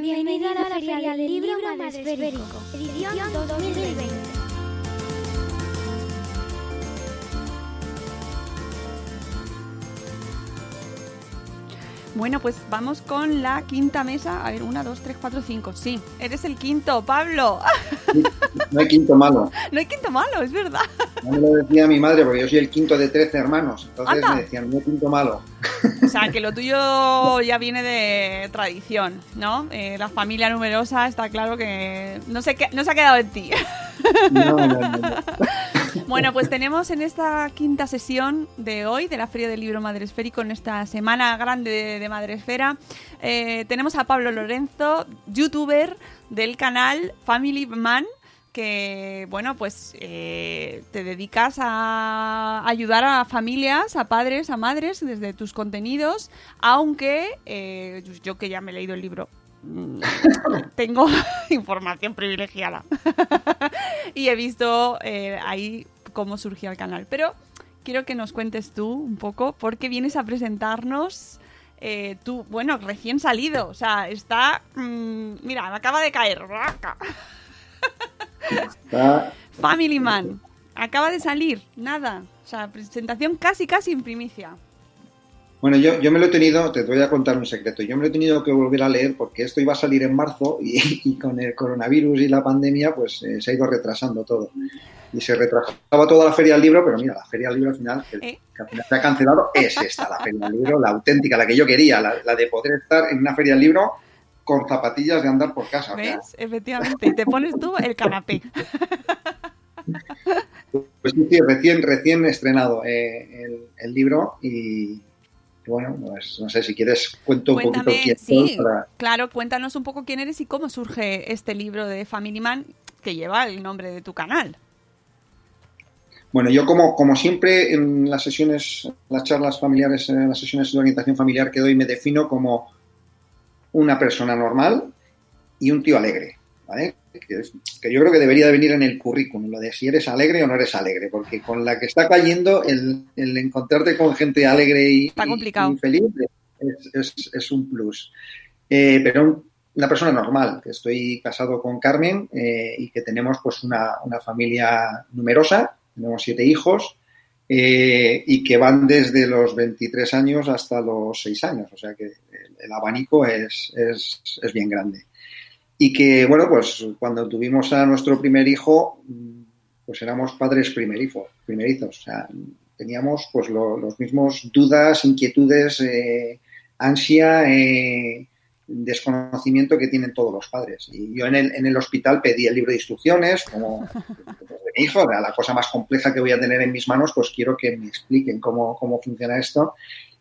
Bienvenida a la Feria del Libro Madresférico, edición 2020. Bueno, pues vamos con la quinta mesa. A ver, una, dos, tres, cuatro, cinco. Sí, eres el quinto, Pablo. No hay quinto malo. No hay quinto malo, es verdad. No me lo decía mi madre porque yo soy el quinto de 13 hermanos. Entonces Anda. me decían, no hay quinto malo. O sea, que lo tuyo ya viene de tradición, ¿no? Eh, la familia numerosa está claro que no se, no se ha quedado en ti. No, no, no, no. Bueno, pues tenemos en esta quinta sesión de hoy de la Feria del Libro Madresférico, en esta semana grande de, de Madresfera, eh, tenemos a Pablo Lorenzo, youtuber del canal Family Man, que, bueno, pues eh, te dedicas a ayudar a familias, a padres, a madres desde tus contenidos, aunque eh, yo que ya me he leído el libro, mm, tengo información privilegiada. Y he visto ahí cómo surgió el canal. Pero quiero que nos cuentes tú un poco porque vienes a presentarnos eh, tú, bueno, recién salido. O sea, está... mm, mira, me acaba de caer. raca. Está- Family Man. Acaba de salir. Nada. O sea, presentación casi, casi en primicia. Bueno, yo, yo me lo he tenido, te voy a contar un secreto, yo me lo he tenido que volver a leer porque esto iba a salir en marzo y, y con el coronavirus y la pandemia pues eh, se ha ido retrasando todo. Y se retrasaba toda la feria del libro, pero mira, la feria del libro al final, que, Eh. que al final se ha cancelado, es esta, la feria del libro, la auténtica, la que yo quería, la, la de poder estar en una feria del libro con zapatillas de andar por casa. o sea, ¿Ves? Efectivamente. Y te pones tú el canapé. Pues sí, sí, recién, recién estrenado eh, el, el libro y bueno, pues no sé si quieres cuento un poquito quién sí, para... claro, cuéntanos un poco quién eres y cómo surge este libro de Family Man que lleva el nombre de tu canal. Bueno, yo como, como siempre en las sesiones, las charlas familiares, en las sesiones de orientación familiar que doy, me defino como una persona normal y un tío alegre, ¿vale? Que, es- que yo creo que debería de venir en el currículum, lo de si eres alegre o no eres alegre, porque con la que está cayendo el, el encontrarte con gente alegre y, Está complicado. y feliz es, es- es un plus. Eh, pero un- una persona normal, que estoy casado con Carmen eh, y que tenemos pues una, una familia numerosa, tenemos siete hijos eh, y que van desde los 23 años hasta los 6 años, o sea que el, el abanico es, es, es bien grande. Y que, bueno, pues cuando tuvimos a nuestro primer hijo, pues éramos padres primerizos, primerizos o sea, teníamos pues lo- los mismos dudas, inquietudes, eh, ansia, eh, desconocimiento que tienen todos los padres. Y yo en el, en el hospital pedí el libro de instrucciones, como pues, de mi hijo, la cosa más compleja que voy a tener en mis manos, pues quiero que me expliquen cómo, cómo funciona esto.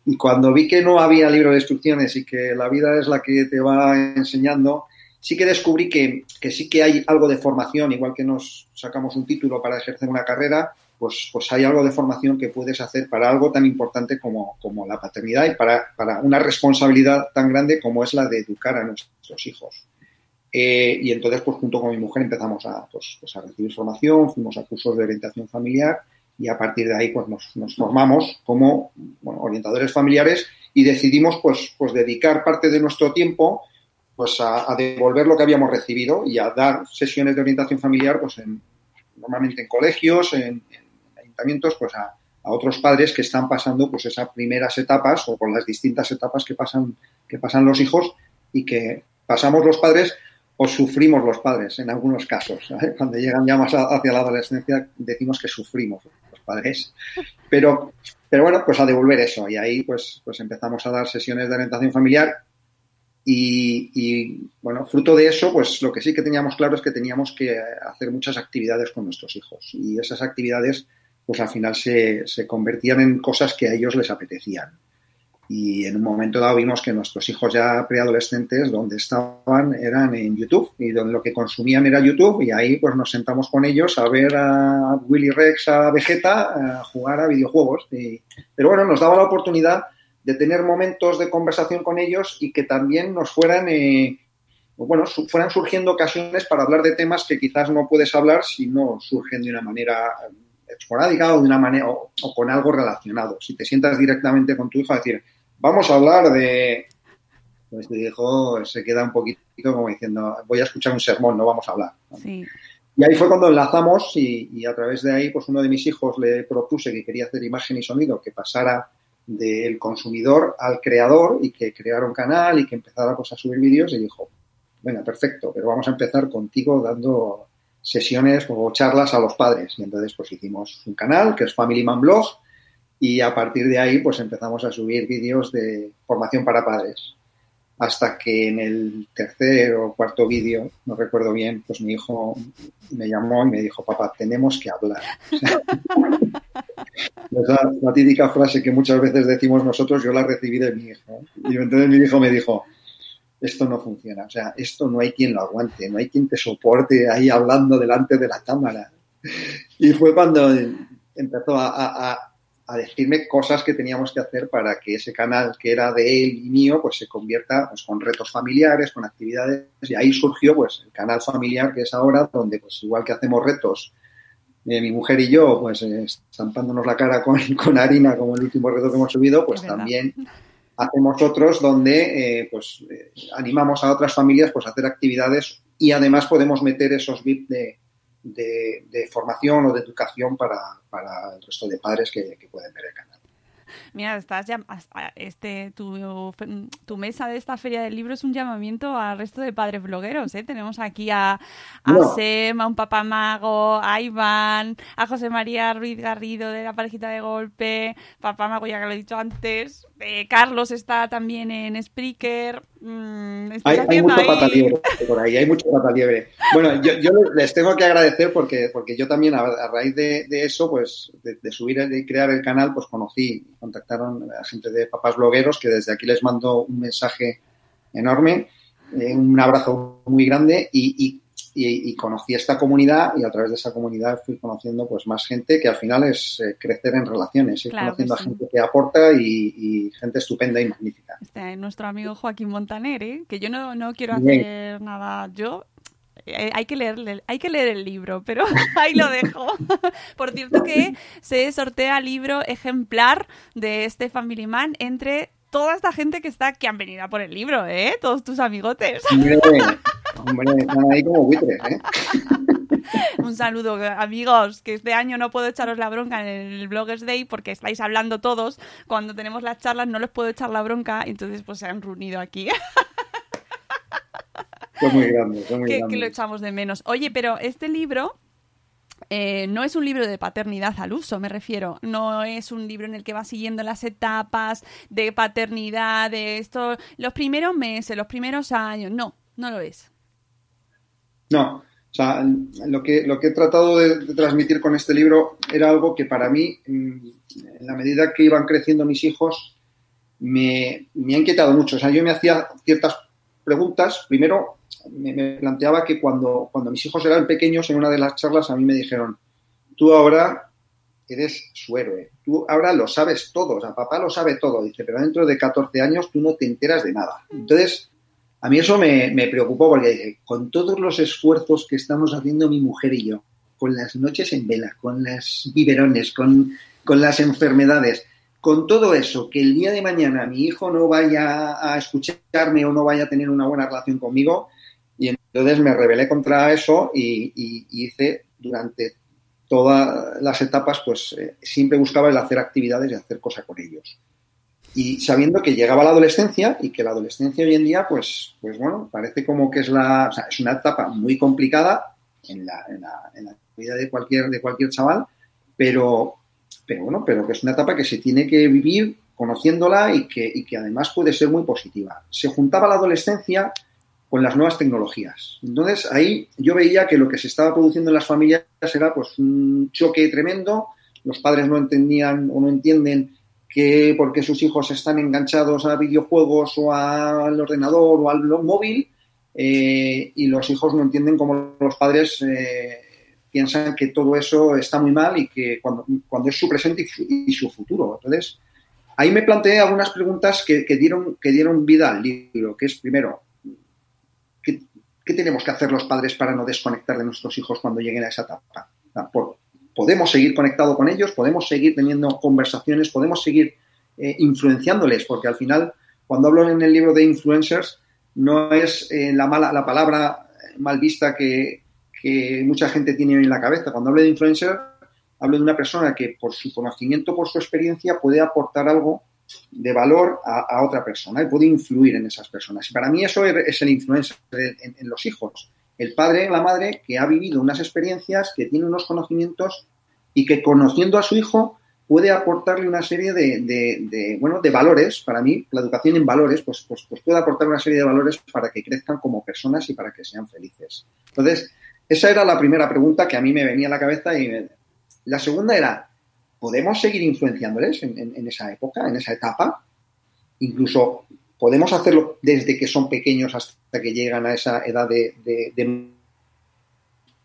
Y cuando vi que no había libro de instrucciones y que la vida es la que te va enseñando, sí que descubrí que, que sí que hay algo de formación, igual que nos sacamos un título para ejercer una carrera, pues, pues hay algo de formación que puedes hacer para algo tan importante como, como la paternidad y para, para una responsabilidad tan grande como es la de educar a nuestros hijos. Eh, y entonces, pues junto con mi mujer empezamos a, pues, pues, a recibir formación, fuimos a cursos de orientación familiar y a partir de ahí pues nos, formamos como orientadores familiares y decidimos pues, pues dedicar parte de nuestro tiempo pues a, devolver lo que habíamos recibido y a dar sesiones de orientación familiar pues en, normalmente en colegios, en, en ayuntamientos, pues a, a, otros padres que están pasando pues esas primeras etapas o por las distintas etapas que pasan, que pasan los hijos y que pasamos los padres o sufrimos los padres en algunos casos. Cuando llegan ya más hacia la adolescencia decimos que sufrimos los padres. Pero, pero bueno, pues a devolver eso. Y ahí pues, pues empezamos a dar sesiones de orientación familiar y, y, bueno, fruto de eso, pues lo que sí que teníamos claro es que teníamos que hacer muchas actividades con nuestros hijos. Y esas actividades, pues al final se, se convertían en cosas que a ellos les apetecían. Y en un momento dado vimos que nuestros hijos ya preadolescentes, donde estaban, eran en YouTube y donde lo que consumían era YouTube y ahí pues nos sentamos con ellos a ver a Willy Rex, a Vegeta, a jugar a videojuegos. Y, pero bueno, nos daba la oportunidad de tener momentos de conversación con ellos y que también nos fueran, eh, bueno, su, fueran surgiendo ocasiones para hablar de temas que quizás no puedes hablar si no surgen de una manera esporádica o de una manera o, o con algo relacionado. Si te sientas directamente con tu hijo a decir, vamos a hablar de... Pues tu hijo se queda un poquito como diciendo, voy a escuchar un sermón, no vamos a hablar. Sí. Y ahí fue cuando enlazamos y, y, a través de ahí, pues uno de mis hijos le propuse que quería hacer imagen y sonido, que pasara del consumidor al creador y que creara un canal y que empezara pues, a subir vídeos y dijo, bueno, perfecto, pero vamos a empezar contigo dando sesiones o charlas a los padres. Y entonces pues hicimos un canal que es Family Man Blog y a partir de ahí pues empezamos a subir vídeos de formación para padres. Hasta que en el tercer o cuarto vídeo, no recuerdo bien, pues mi hijo me llamó y me dijo, papá, tenemos que hablar. Esa la típica frase que muchas veces decimos nosotros, yo la recibí de mi hijo. Y entonces mi hijo me dijo, esto no funciona, o sea, esto no hay quien lo aguante, no hay quien te soporte ahí hablando delante de la cámara. Y fue cuando empezó a, decirme cosas que teníamos que hacer para que ese canal que era de él y mío, pues se convierta pues, con retos familiares, con actividades, y ahí surgió pues el canal familiar que es ahora, donde pues igual que hacemos retos eh, mi mujer y yo, pues eh, estampándonos la cara con, con, harina, como el último reto que hemos subido, pues también hacemos otros donde eh, pues animamos a otras familias pues a hacer actividades y además podemos meter esos VIP de, de, de formación o de educación para, para, el resto de padres que, que pueden ver el canal. Mira, estás ya, este, tu, tu, mesa de esta feria del libro es un llamamiento al resto de padres blogueros. ¿eh? Tenemos aquí a, a no. Sem, a un papá mago, a Iván, a José María Ruiz Garrido de la parejita de golpe, papá mago ya que lo he dicho antes, eh, Carlos está también en Spreaker. Mm, hay, hay, mucho ahí? pata liebre por ahí, hay mucho pata liebre. Bueno, yo, yo, les tengo que agradecer porque, porque yo también a, a raíz de, de, eso, pues de, de subir y crear el canal, pues conocí, contactaron a gente de papás blogueros que desde aquí les mando un mensaje enorme, eh, un abrazo muy grande y, y y, y, conocí esta comunidad y a través de esa comunidad fui conociendo pues más gente que al final es eh, crecer en relaciones, ir claro conociendo sí. a gente que aporta y, y, gente estupenda y magnífica. Este, nuestro amigo Joaquín Montaner, ¿eh? que yo no, no quiero hacer Bien. nada, yo eh, hay que leer hay que leer el libro, pero ahí lo dejo. Por cierto que se sortea libro ejemplar de este Family Man entre toda esta gente que está que han venido a por el libro, ¿eh? Todos tus amigotes. Hombre, están ahí como buitres, ¿eh? Un saludo, amigos, que este año no puedo echaros la bronca en el Bloggers Day porque estáis hablando todos. Cuando tenemos las charlas no les puedo echar la bronca, entonces pues se han reunido aquí. Son muy grandes, son muy que, grandes. que lo echamos de menos. Oye, pero este libro eh, no es un libro de paternidad al uso, me refiero. No es un libro en el que va siguiendo las etapas de paternidad, de esto, los primeros meses, los primeros años. No, no lo es. No, o sea, lo que, lo que he tratado de, de, transmitir con este libro era algo que para mí, en la medida que iban creciendo mis hijos, me, me ha inquietado mucho. O sea, yo me hacía ciertas preguntas. Primero, me, me, planteaba que cuando, cuando mis hijos eran pequeños, en una de las charlas a mí me dijeron, tú ahora eres su héroe, tú ahora lo sabes todo, o sea, papá lo sabe todo, dice, pero dentro de 14 años tú no te enteras de nada. Entonces, a mí eso me, me preocupó porque dije, con todos los esfuerzos que estamos haciendo mi mujer y yo, con las noches en vela, con las biberones, con, las enfermedades, con todo eso, que el día de mañana mi hijo no vaya a escucharme o no vaya a tener una buena relación conmigo, y entonces me rebelé contra eso y hice durante todas las etapas, pues eh, siempre buscaba el hacer actividades y hacer cosas con ellos. Y sabivida que llegaba la adolescencia y que la adolescencia hoy en día, pues, pues bueno, parece como que es la, es una etapa muy complicada en la, en la, en la vida de cualquier, de cualquier chaval, pero, pero bueno, pero que es una etapa que se tiene que vivir conociéndola y que, y que además puede ser muy positiva. Se juntaba la adolescencia con las nuevas tecnologías. Entonces, ahí yo veía que lo que se estaba produciendo en las familias era pues un choque tremendo, los padres no entendían o no entienden que porque sus hijos están enganchados a videojuegos o al ordenador o al móvil eh, y los hijos no entienden cómo los padres eh, piensan que todo eso está muy mal y que cuando, cuando es su presente y, su futuro. Entonces, ahí me planteé algunas preguntas que, dieron, que dieron vida al libro, que es primero, ¿qué, ¿qué, tenemos que hacer los padres para no desconectar de nuestros hijos cuando lleguen a esa etapa? Por, podemos seguir conectado con ellos, podemos seguir teniendo conversaciones, podemos seguir eh, influenciándoles, porque al final, cuando hablo en el libro de influencers, no es eh, la, mala, la palabra mal vista que, mucha gente tiene en la cabeza. Cuando hablo de influencer, hablo de una persona que por su conocimiento, por su experiencia, puede aportar algo de valor a, otra persona y puede influir en esas personas. Y para mí eso es el influencer en los hijos el padre, la madre, que ha vivido unas experiencias, que tiene unos conocimientos y que conociendo a su hijo puede aportarle una serie de, bueno, de valores. Para mí, la educación en valores, pues, pues, pues, puede aportar una serie de valores para que crezcan como personas y para que sean felices. Entonces, esa era la primera pregunta que a mí me venía a la cabeza y la segunda era, ¿podemos seguir influenciándoles en esa época, en esa etapa? Incluso podemos hacerlo desde que son pequeños hasta que llegan a esa edad de...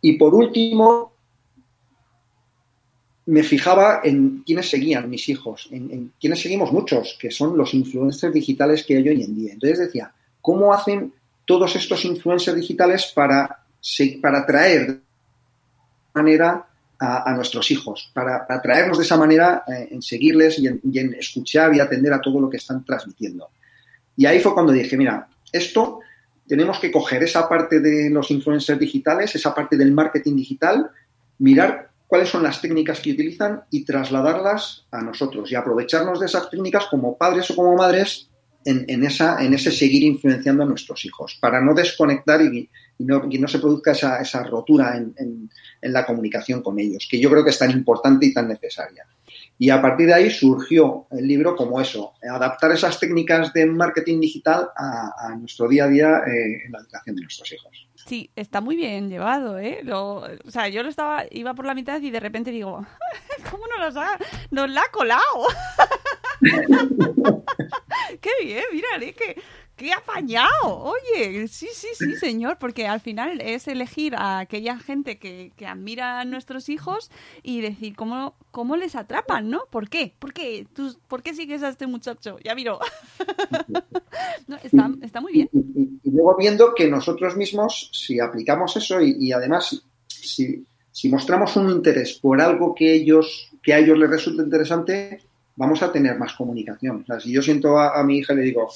Y por último, me fijaba en quiénes seguían mis hijos, en, en quienes seguimos muchos, que son los influencers digitales que hay hoy en día. Entonces decía, ¿cómo hacen todos estos influencers digitales para, para atraer de manera a, nuestros hijos, para atraernos de esa manera eh, en seguirles y en escuchar y atender a todo lo que están transmitiendo? Y ahí fue cuando dije, mira, esto tenemos que coger esa parte de los influencers digitales, esa parte del marketing digital, mirar cuáles son las técnicas que utilizan y trasladarlas a nosotros y aprovecharnos de esas técnicas como padres o como madres en, esa, en ese seguir influenciando a nuestros hijos, para no desconectar y, no, no, se produzca esa, esa rotura en, en, la comunicación con ellos, que yo creo que es tan importante y tan necesaria. Y a partir de ahí surgió el libro como eso, adaptar esas técnicas de marketing digital a, nuestro día a día eh, en la educación de nuestros hijos. Sí, está muy bien llevado, ¿eh? o sea, yo lo estaba, iba por la mitad y de repente digo, ¿cómo nos, ha, nos la ha colado? Qué bien, mira, ¿eh? que ¡Qué apañado! Oye, sí, sí, sí, señor, porque al final es elegir a aquella gente que, que admira a nuestros hijos y decir cómo, cómo les atrapan, ¿no? ¿Por qué? ¿Por qué? ¿Tú, ¿Por qué sigues a este muchacho? Ya miro. está, está, muy bien. Y, luego viendo que nosotros mismos, si aplicamos eso y, además si, si mostramos un interés por algo que ellos que a ellos les resulta interesante, vamos a tener más comunicación. O sea, si yo siento a, a mi hija y le digo,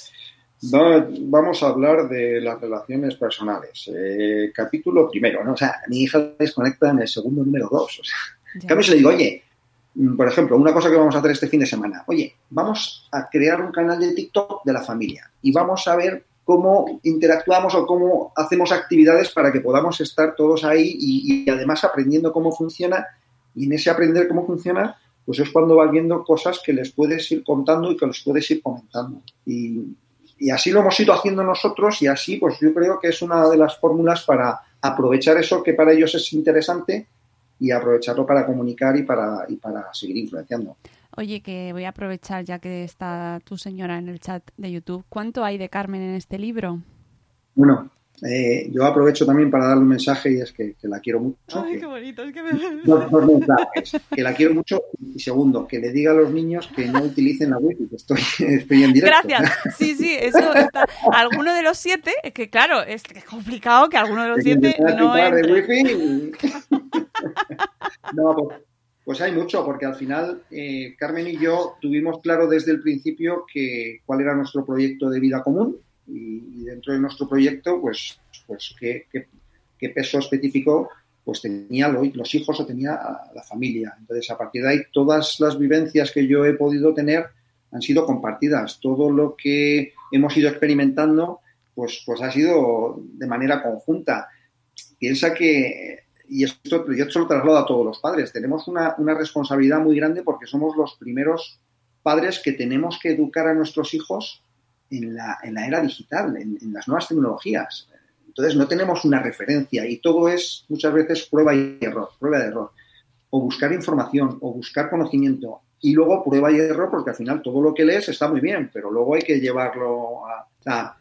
vamos a hablar de las relaciones personales. Eh, capítulo primero, ¿no? O sea, mi hija desconecta en el segundo número dos. O sea, en cambio, si le digo, oye, mm, por ejemplo, una cosa que vamos a hacer este fin de semana, oye, vamos a crear un canal de TikTok de la familia y vamos a ver cómo interactuamos o cómo hacemos actividades para que podamos estar todos ahí y, y además aprendiendo cómo funciona y en ese aprender cómo funciona pues es cuando vas viendo cosas que les puedes ir contando y que les puedes ir comentando. Y, y así lo hemos ido haciendo nosotros y así pues yo creo que es una de las fórmulas para aprovechar eso que para ellos es interesante y aprovecharlo para comunicar y para, y para seguir influenciando. Oye, que voy a aprovechar ya que está tu señora en el chat de YouTube. ¿Cuánto hay de Carmen en este libro? Bueno, eh, yo aprovecho también para darle un mensaje y es que, la quiero mucho. Ay, qué bonito, es que me... que la quiero mucho y segundo, que le diga a los niños que no utilicen la wifi, que estoy, estoy en directo. Gracias, sí, sí, eso está. Alguno de los siete, es que claro, es complicado que alguno de los siete no entre. wifi no, pues, pues, hay mucho, porque al final eh, Carmen y yo tuvimos claro desde el principio que cuál era nuestro proyecto de vida común y, dentro de nuestro proyecto, pues, pues qué, qué, peso específico pues tenía los hijos o tenía la familia. Entonces, a partir de ahí, todas las vivencias que yo he podido tener han sido compartidas. Todo lo que hemos ido experimentando, pues, pues ha sido de manera conjunta. Piensa que, y esto yo esto lo traslado a todos los padres, tenemos una, responsabilidad muy grande porque somos los primeros padres que tenemos que educar a nuestros hijos en la, en la era digital, en, en, las nuevas tecnologías. Entonces no tenemos una referencia y todo es muchas veces prueba y error, prueba de error. O buscar información, o buscar conocimiento, y luego prueba y error, porque al final todo lo que lees está muy bien, pero luego hay que llevarlo a... Sea,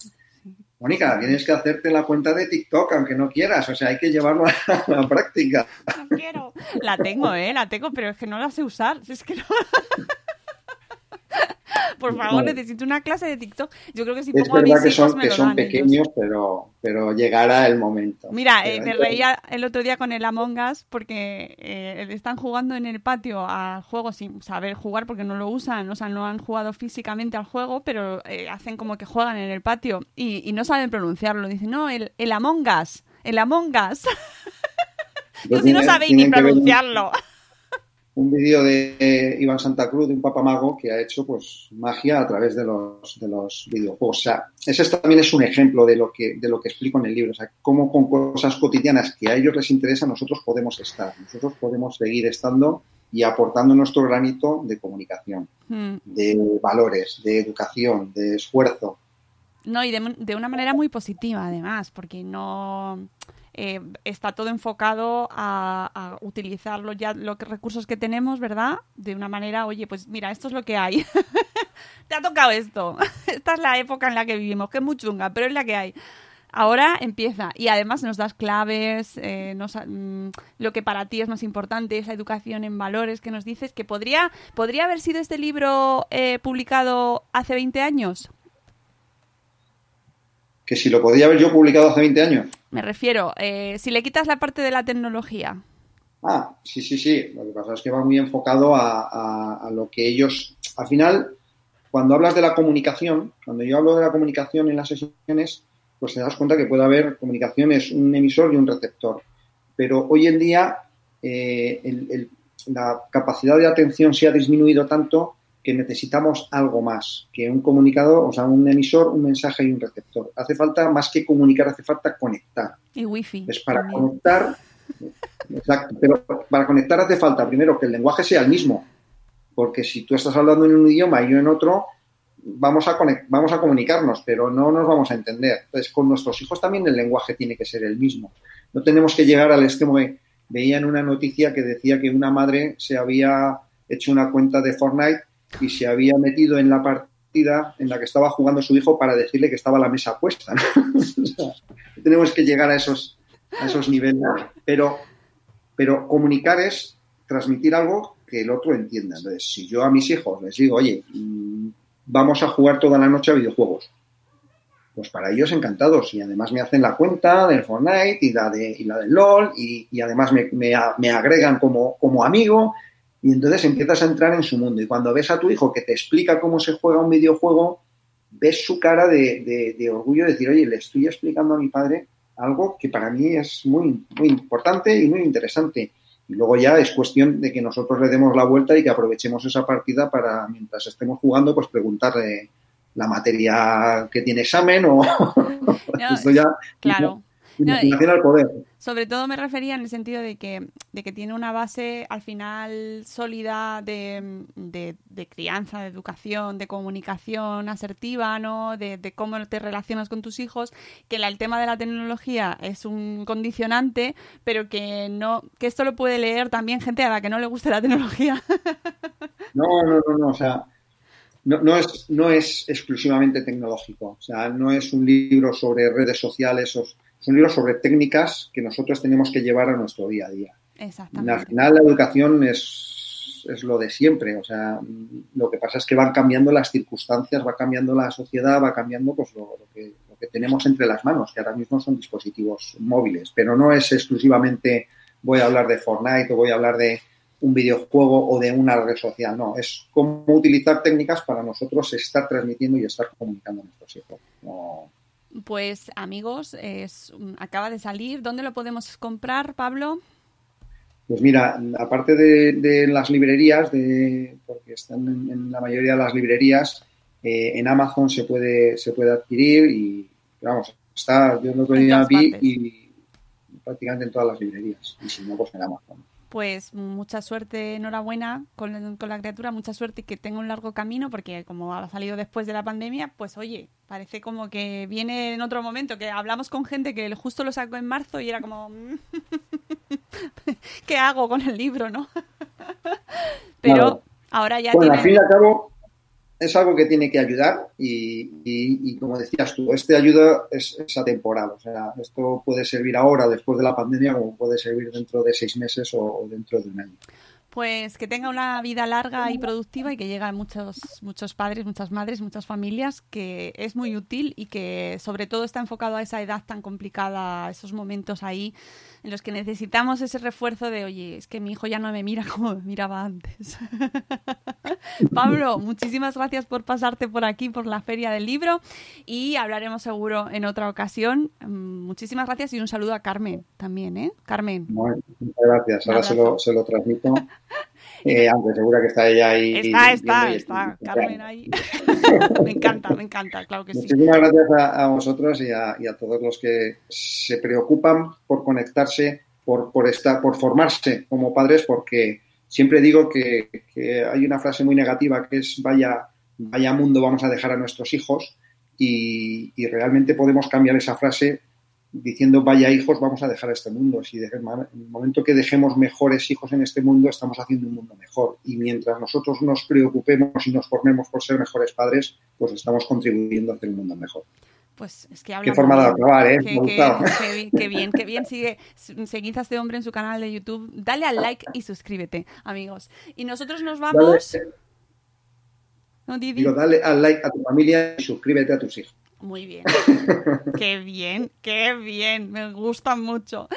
Mónica, tienes que hacerte la cuenta de TikTok, aunque no quieras, o sea, hay que llevarlo a la práctica. No quiero. La tengo, ¿eh? La tengo, pero es que no la sé usar. Es que no... Por favor, necesito una clase de TikTok. Yo creo que si pongo es verdad a que son, que son pequeños, pero, pero llegará el momento. Mira, eh, me reía el otro día con el Among Us porque eh, están jugando en el patio a juegos sin saber jugar porque no lo usan, o sea, no han jugado físicamente al juego, pero eh, hacen como que juegan en el patio y, no saben pronunciarlo. Dicen, no, el, el Among Us, el Among Us. Yo si no sabéis ni pronunciarlo un vídeo de Iván Santa Cruz, de un papamago, que ha hecho pues magia a través de los, de los videojuegos. O sea, ese también es un ejemplo de lo, que, de lo que explico en el libro. O sea, cómo con cosas cotidianas que a ellos les interesa, nosotros podemos estar. Nosotros podemos seguir estando y aportando nuestro granito de comunicación, hmm. de valores, de educación, de esfuerzo. No, y de, de una manera muy positiva, además, porque no eh, está todo enfocado a, utilizar ya los recursos que tenemos, ¿verdad? De una manera, oye, pues mira, esto es lo que hay. Te ha tocado esto. Esta es la época en la que vivimos, que es muy chunga, pero es la que hay. Ahora empieza y además nos das claves, eh, mm, lo que para ti es más importante, esa educación en valores que nos dices, que podría, podría haber sido este libro eh, publicado hace 20 años que si lo podía haber yo publicado hace 20 años. Me refiero, eh, si le quitas la parte de la tecnología. Ah, sí, sí, sí. Lo que pasa es que va muy enfocado a, lo que ellos. Al final, cuando hablas de la comunicación, cuando yo hablo de la comunicación en las sesiones, pues te das cuenta que puede haber comunicaciones, un emisor y un receptor. Pero hoy en día eh, la capacidad de atención se ha disminuido tanto que necesitamos algo más que un comunicador, o sea, un emisor, un mensaje y un receptor. Hace falta, más que comunicar, hace falta conectar. Y wifi. Es para conectar, exacto, pero para conectar hace falta primero que el lenguaje sea el mismo, porque si tú estás hablando en un idioma y yo en otro, vamos a, vamos a comunicarnos, pero no nos vamos a entender. Entonces, con nuestros hijos también el lenguaje tiene que ser el mismo. No tenemos que llegar al extremo de, veía en una noticia que decía que una madre se había hecho una cuenta de Fortnite y se había metido en la partida en la que estaba jugando su hijo para decirle que estaba la mesa puesta. tenemos que llegar a esos, a esos niveles, pero, pero comunicar es transmitir algo que el otro entienda. Entonces, si yo a mis hijos les digo, oye, mm, vamos a jugar toda la noche a videojuegos, pues para ellos encantados y además me hacen la cuenta del Fortnite y la, de, y la del LOL y, y además me, me, me, agregan como, como amigo y entonces empiezas a entrar en su mundo. Y cuando ves a tu hijo que te explica cómo se juega un videojuego, ves su cara de, de, orgullo de decir, oye, le estoy explicando a mi padre algo que para mí es muy, muy importante y muy interesante. Y luego ya es cuestión de que nosotros le demos la vuelta y que aprovechemos esa partida para, mientras estemos jugando, pues preguntarle la materia que tiene examen o esto ya claro sobre todo me refería en el sentido de que, de que tiene una base al final sólida de, de, crianza, de educación, de comunicación asertiva, ¿no? De, cómo te relacionas con tus hijos, que el tema de la tecnología es un condicionante, pero que no, que esto lo puede leer también gente a la que no le guste la tecnología. No, no, no, no, o sea, no, no, es, no es exclusivamente tecnológico, o sea, no es un libro sobre redes sociales o es un libro sobre técnicas que nosotros tenemos que llevar a nuestro día a día. Exactamente. Al final la educación es, es lo de siempre, o sea, lo que pasa es que van cambiando las circunstancias, va cambiando la sociedad, va cambiando pues lo, que, lo que tenemos entre las manos, que ahora mismo son dispositivos móviles, pero no es exclusivamente voy a hablar de Fortnite o voy a hablar de un videojuego o de una red social, no, es cómo utilizar técnicas para nosotros estar transmitiendo y estar comunicando a nuestros hijos. No, pues amigos, es, acaba de salir. ¿Dónde lo podemos comprar, Pablo? Pues mira, aparte de, las librerías, de, porque están en, la mayoría de las librerías, eh, en Amazon se puede, se puede adquirir y, vamos, está, yo lo tenía vi y prácticamente en todas las librerías, y si no, pues en Amazon pues mucha suerte, enhorabuena con, con, la criatura, mucha suerte y que tenga un largo camino, porque como ha salido después de la pandemia, pues oye, parece como que viene en otro momento, que hablamos con gente que justo lo sacó en marzo y era como, ¿qué hago con el libro, no? Pero ahora ya bueno, al fin y al cabo, es algo que tiene que ayudar y, como decías tú, este ayuda es, atemporal. O sea, esto puede servir ahora, después de la pandemia, como puede servir dentro de seis meses o dentro de un año pues que tenga una vida larga y productiva y que llegue a muchos, muchos padres, muchas madres, muchas familias, que es muy útil y que sobre todo está enfocado a esa edad tan complicada, a esos momentos ahí en los que necesitamos ese refuerzo de, oye, es que mi hijo ya no me mira como me miraba antes. Pablo, muchísimas gracias por pasarte por aquí, por la Feria del Libro y hablaremos seguro en otra ocasión. Mm, muchísimas gracias y un saludo a Carmen también, ¿eh? Carmen. muchas gracias, ahora se lo, se lo transmito. Eh, aunque segura que está ella ahí. Está, está, está, Carmen ahí. me encanta, me encanta, claro que sí. Muchísimas gracias a, vosotros y a, todos los que se preocupan por conectarse, por, por, estar, por formarse como padres, porque siempre digo que, hay una frase muy negativa que es vaya, vaya mundo vamos a dejar a nuestros hijos y, y realmente podemos cambiar esa frase diciendo vaya hijos, vamos a dejar este mundo. Si en el momento que dejemos mejores hijos en este mundo, estamos haciendo un mundo mejor. Y mientras nosotros nos preocupemos y nos formemos por ser mejores padres, pues estamos contribuyendo a hacer un mundo mejor. Pues es que Qué forma de acabar, ¿eh? Qué, qué, qué, bien, qué bien. Sigue, seguid a este hombre en su canal de YouTube. Dale al like y suscríbete, amigos. Y nosotros nos vamos. Dale, Digo, dale al like a tu familia y suscríbete a tus hijos. Muy bien. qué bien, qué bien. Me gusta mucho.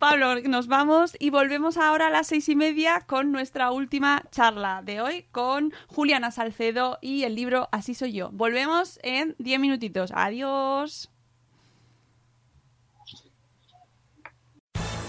Pablo, nos vamos y volvemos ahora a las seis y media con nuestra última charla de hoy con Juliana Salcedo y el libro Así soy yo. Volvemos en diez minutitos. Adiós.